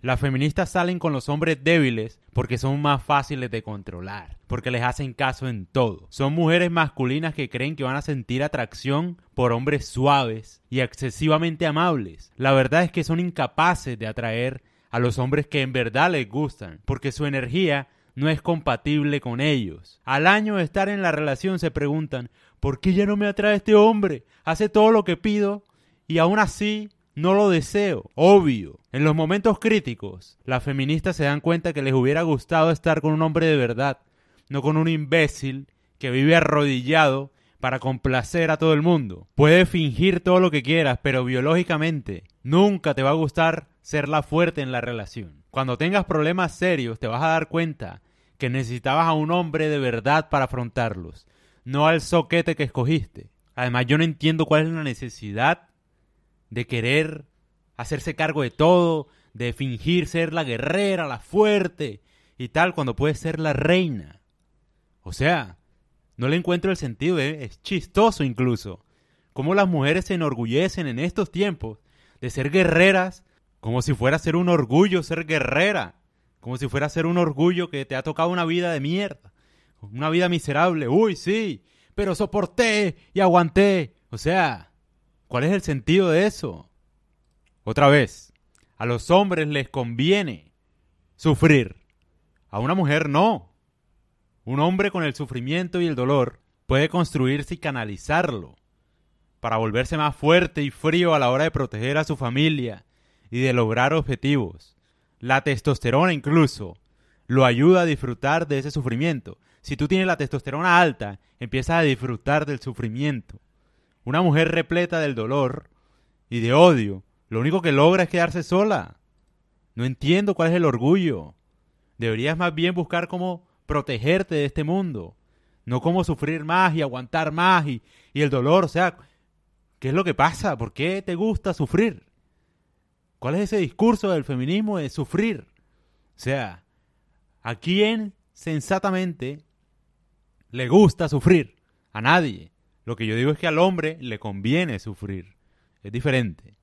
Las feministas salen con los hombres débiles porque son más fáciles de controlar, porque les hacen caso en todo. Son mujeres masculinas que creen que van a sentir atracción por hombres suaves y excesivamente amables. La verdad es que son incapaces de atraer a los hombres que en verdad les gustan, porque su energía no es compatible con ellos. Al año de estar en la relación se preguntan, ¿por qué ya no me atrae este hombre? Hace todo lo que pido y aún así no lo deseo, obvio. En los momentos críticos, las feministas se dan cuenta que les hubiera gustado estar con un hombre de verdad, no con un imbécil que vive arrodillado para complacer a todo el mundo. Puedes fingir todo lo que quieras, pero biológicamente nunca te va a gustar ser la fuerte en la relación. Cuando tengas problemas serios, te vas a dar cuenta que necesitabas a un hombre de verdad para afrontarlos, no al soquete que escogiste. Además, yo no entiendo cuál es la necesidad de querer hacerse cargo de todo, de fingir ser la guerrera, la fuerte y tal, cuando puede ser la reina. O sea, no le encuentro el sentido, ¿eh? es chistoso incluso. Cómo las mujeres se enorgullecen en estos tiempos de ser guerreras, como si fuera ser un orgullo ser guerrera, como si fuera ser un orgullo que te ha tocado una vida de mierda, una vida miserable. Uy, sí, pero soporté y aguanté. O sea, ¿Cuál es el sentido de eso? Otra vez, a los hombres les conviene sufrir. A una mujer no. Un hombre con el sufrimiento y el dolor puede construirse y canalizarlo para volverse más fuerte y frío a la hora de proteger a su familia y de lograr objetivos. La testosterona incluso lo ayuda a disfrutar de ese sufrimiento. Si tú tienes la testosterona alta, empiezas a disfrutar del sufrimiento. Una mujer repleta del dolor y de odio, lo único que logra es quedarse sola. No entiendo cuál es el orgullo. Deberías más bien buscar cómo protegerte de este mundo, no cómo sufrir más y aguantar más y, y el dolor. O sea, ¿qué es lo que pasa? ¿Por qué te gusta sufrir? ¿Cuál es ese discurso del feminismo de sufrir? O sea, ¿a quién sensatamente le gusta sufrir? A nadie. Lo que yo digo es que al hombre le conviene sufrir. Es diferente.